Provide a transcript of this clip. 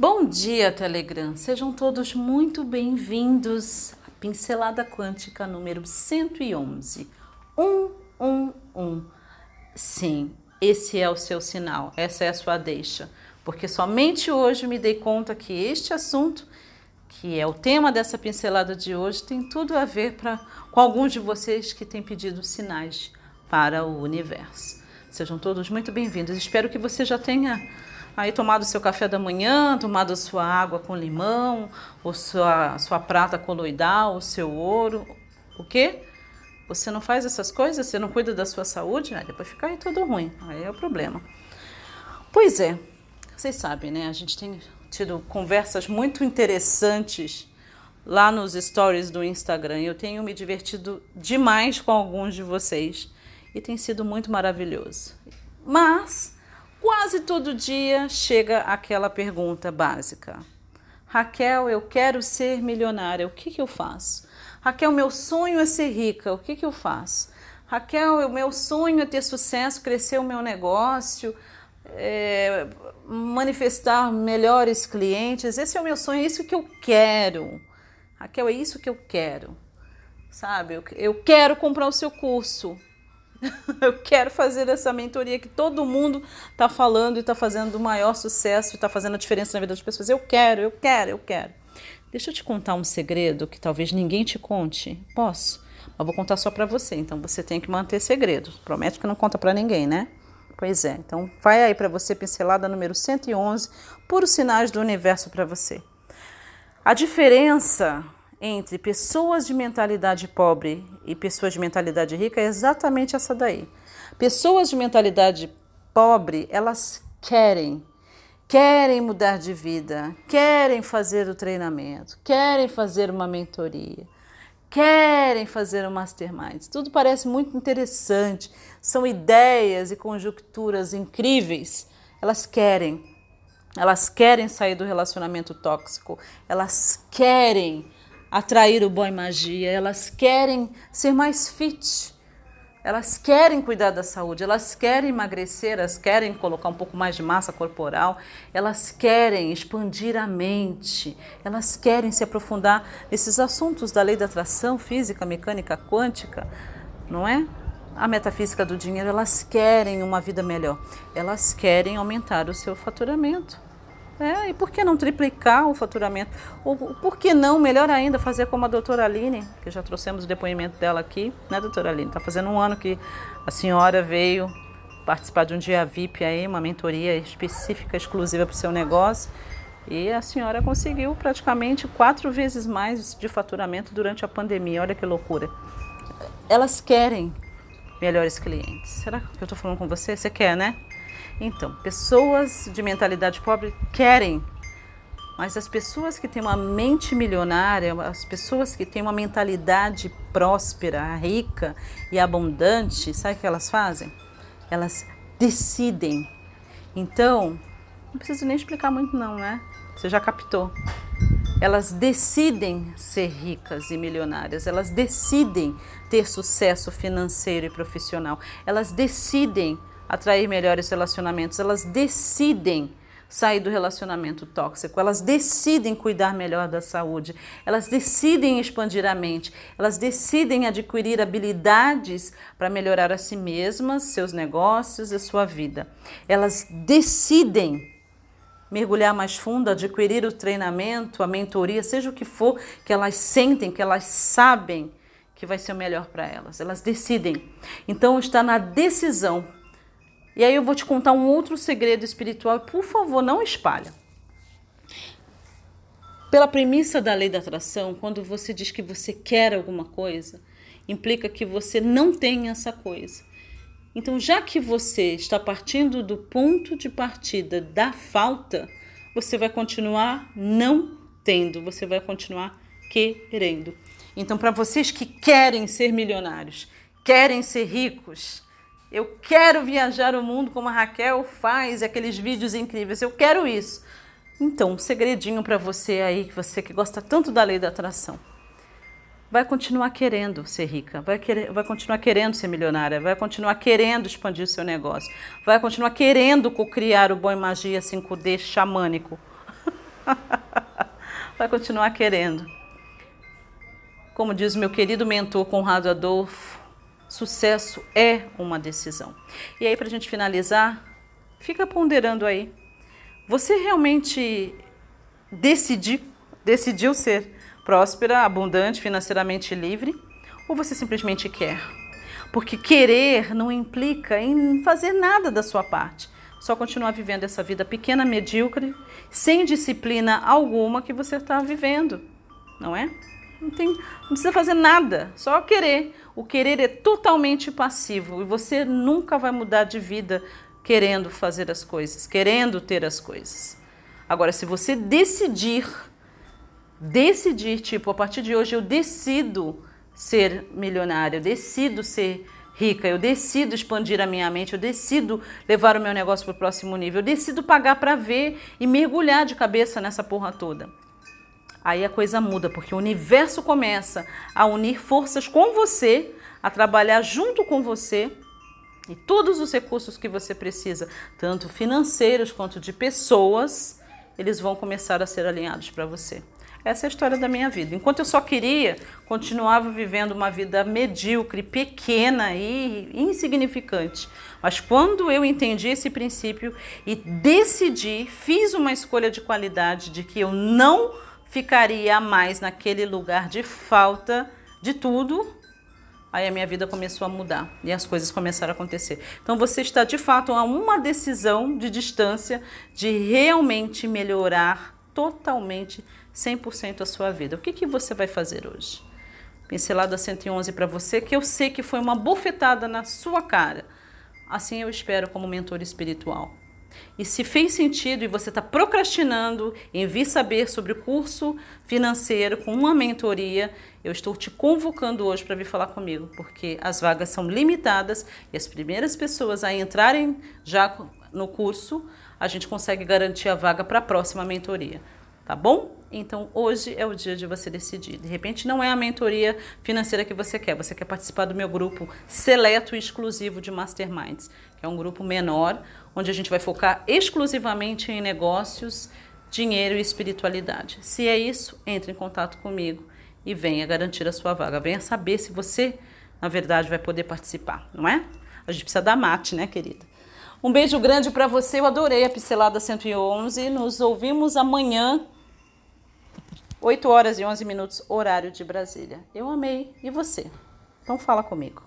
Bom dia, Telegram. Sejam todos muito bem-vindos à Pincelada Quântica número 111. 111. Sim, esse é o seu sinal, essa é a sua deixa. Porque somente hoje me dei conta que este assunto, que é o tema dessa pincelada de hoje, tem tudo a ver pra, com alguns de vocês que têm pedido sinais para o universo. Sejam todos muito bem-vindos. Espero que você já tenha aí tomado seu café da manhã, tomado sua água com limão, ou sua, sua prata coloidal, o seu ouro. O quê? Você não faz essas coisas? Você não cuida da sua saúde? Aí depois fica aí tudo ruim. Aí é o problema. Pois é, vocês sabem, né? A gente tem tido conversas muito interessantes lá nos stories do Instagram. Eu tenho me divertido demais com alguns de vocês e tem sido muito maravilhoso. Mas todo dia chega aquela pergunta básica: Raquel, eu quero ser milionária, o que, que eu faço? Raquel, meu sonho é ser rica, o que, que eu faço? Raquel, o meu sonho é ter sucesso, crescer o meu negócio, é, manifestar melhores clientes. Esse é o meu sonho, é isso que eu quero. Raquel, é isso que eu quero. Sabe, eu, eu quero comprar o seu curso. eu quero fazer essa mentoria que todo mundo está falando e está fazendo o maior sucesso está fazendo a diferença na vida das pessoas. Eu quero, eu quero, eu quero. Deixa eu te contar um segredo que talvez ninguém te conte. Posso? Mas vou contar só para você, então você tem que manter segredo. Promete que não conta para ninguém, né? Pois é, então vai aí para você, pincelada número 111, puros sinais do universo para você. A diferença entre pessoas de mentalidade pobre e pessoas de mentalidade rica é exatamente essa daí. Pessoas de mentalidade pobre, elas querem, querem mudar de vida, querem fazer o treinamento, querem fazer uma mentoria, querem fazer um mastermind. Tudo parece muito interessante, são ideias e conjunturas incríveis. Elas querem, elas querem sair do relacionamento tóxico, elas querem atrair o boy magia, elas querem ser mais fit, elas querem cuidar da saúde, elas querem emagrecer, elas querem colocar um pouco mais de massa corporal, elas querem expandir a mente, elas querem se aprofundar nesses assuntos da lei da atração física, mecânica, quântica, não é? A metafísica do dinheiro, elas querem uma vida melhor, elas querem aumentar o seu faturamento. É, e por que não triplicar o faturamento? Ou por que não, melhor ainda, fazer como a doutora Aline, que já trouxemos o depoimento dela aqui, né, doutora Aline? Está fazendo um ano que a senhora veio participar de um dia VIP aí, uma mentoria específica, exclusiva para o seu negócio. E a senhora conseguiu praticamente quatro vezes mais de faturamento durante a pandemia. Olha que loucura. Elas querem melhores clientes. Será que eu estou falando com você? Você quer, né? Então, pessoas de mentalidade pobre querem, mas as pessoas que têm uma mente milionária, as pessoas que têm uma mentalidade próspera, rica e abundante, sabe o que elas fazem? Elas decidem. Então, não preciso nem explicar muito não, né? Você já captou. Elas decidem ser ricas e milionárias, elas decidem ter sucesso financeiro e profissional, elas decidem atrair melhores relacionamentos, elas decidem sair do relacionamento tóxico, elas decidem cuidar melhor da saúde, elas decidem expandir a mente, elas decidem adquirir habilidades para melhorar a si mesmas, seus negócios e sua vida. Elas decidem mergulhar mais fundo, adquirir o treinamento, a mentoria, seja o que for que elas sentem, que elas sabem que vai ser o melhor para elas. Elas decidem. Então está na decisão e aí eu vou te contar um outro segredo espiritual. Por favor, não espalha. Pela premissa da lei da atração, quando você diz que você quer alguma coisa, implica que você não tem essa coisa. Então, já que você está partindo do ponto de partida da falta, você vai continuar não tendo, você vai continuar querendo. Então, para vocês que querem ser milionários, querem ser ricos, eu quero viajar o mundo como a Raquel faz, aqueles vídeos incríveis. Eu quero isso. Então, um segredinho para você aí, você que gosta tanto da lei da atração. Vai continuar querendo ser rica, vai, querer, vai continuar querendo ser milionária, vai continuar querendo expandir o seu negócio, vai continuar querendo criar o Bom Magia 5D xamânico. vai continuar querendo. Como diz meu querido mentor Conrado Adolfo, sucesso é uma decisão. E aí, para a gente finalizar, fica ponderando aí. Você realmente decidiu, ser próspera, abundante, financeiramente livre? Ou você simplesmente quer? Porque querer não implica em fazer nada da sua parte. Só continuar vivendo essa vida pequena, medíocre, sem disciplina alguma que você está vivendo, não é? Não, tem, não precisa fazer nada, só querer. O querer é totalmente passivo e você nunca vai mudar de vida querendo fazer as coisas, querendo ter as coisas. Agora, se você decidir, decidir, tipo, a partir de hoje eu decido ser milionária, eu decido ser rica, eu decido expandir a minha mente, eu decido levar o meu negócio para o próximo nível, eu decido pagar para ver e mergulhar de cabeça nessa porra toda. Aí a coisa muda, porque o universo começa a unir forças com você, a trabalhar junto com você e todos os recursos que você precisa, tanto financeiros quanto de pessoas, eles vão começar a ser alinhados para você. Essa é a história da minha vida. Enquanto eu só queria, continuava vivendo uma vida medíocre, pequena e insignificante. Mas quando eu entendi esse princípio e decidi, fiz uma escolha de qualidade de que eu não ficaria mais naquele lugar de falta de tudo, aí a minha vida começou a mudar e as coisas começaram a acontecer. Então você está de fato a uma decisão de distância de realmente melhorar totalmente 100% a sua vida. O que, que você vai fazer hoje? Pincelada 111 para você, que eu sei que foi uma bofetada na sua cara. Assim eu espero como mentor espiritual. E se fez sentido e você está procrastinando em vir saber sobre o curso financeiro com uma mentoria, eu estou te convocando hoje para vir falar comigo, porque as vagas são limitadas e as primeiras pessoas a entrarem já no curso, a gente consegue garantir a vaga para a próxima mentoria tá bom? Então hoje é o dia de você decidir. De repente não é a mentoria financeira que você quer, você quer participar do meu grupo seleto e exclusivo de Masterminds, que é um grupo menor, onde a gente vai focar exclusivamente em negócios, dinheiro e espiritualidade. Se é isso, entre em contato comigo e venha garantir a sua vaga. Venha saber se você, na verdade, vai poder participar, não é? A gente precisa dar mate, né, querida? Um beijo grande para você. Eu adorei a Pincelada 111. Nos ouvimos amanhã 8 horas e 11 minutos, horário de Brasília. Eu amei. E você? Então fala comigo.